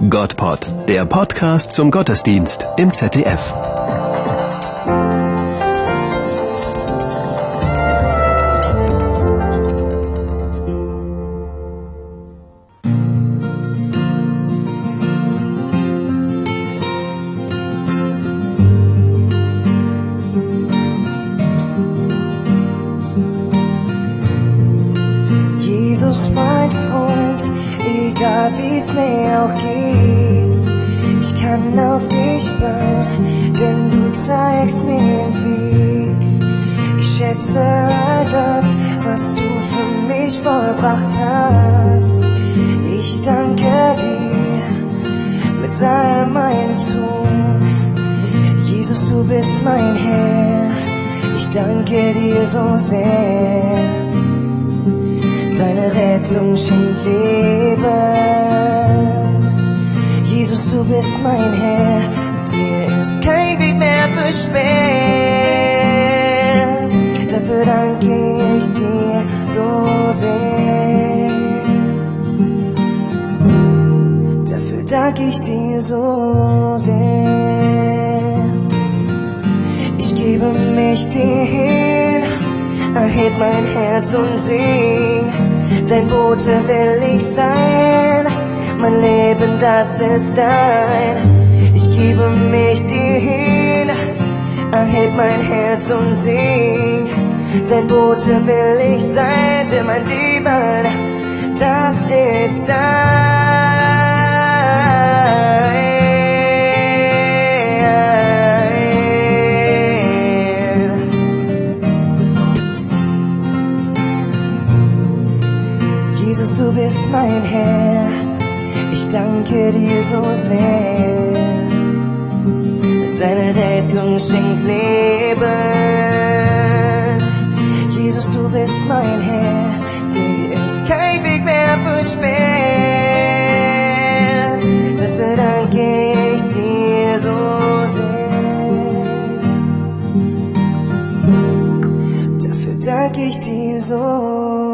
Gottpod, der Podcast zum Gottesdienst im ZDF. Jesus, mein Freund, egal wie's mir auch geht, ich kann auf dich bauen, denn du zeigst mir den Weg. Ich schätze all das, was du für mich vollbracht hast. Ich danke dir mit all meinem Tun. Jesus, du bist mein Herr, ich danke dir so sehr. Deine Rettung schenkt Leben. Du bist mein Herr, dir ist kein Weg mehr versperrt. Dafür danke ich dir so sehr. Dafür danke ich dir so sehr. Ich gebe mich dir hin, erheb mein Herz und sing. Dein Bote will ich sein, mein Leben, das ist dein. Ich gebe mich dir hin, erheb mein Herz und sing. Dein Bote will ich sein, denn mein Leben, das ist dein. Jesus, du bist mein Herr, ich danke dir so sehr. Deine Rettung schenkt Leben. Jesus, du bist mein Herr, dir ist kein Weg mehr versperrt. Dafür danke ich dir so sehr. Dafür danke ich dir so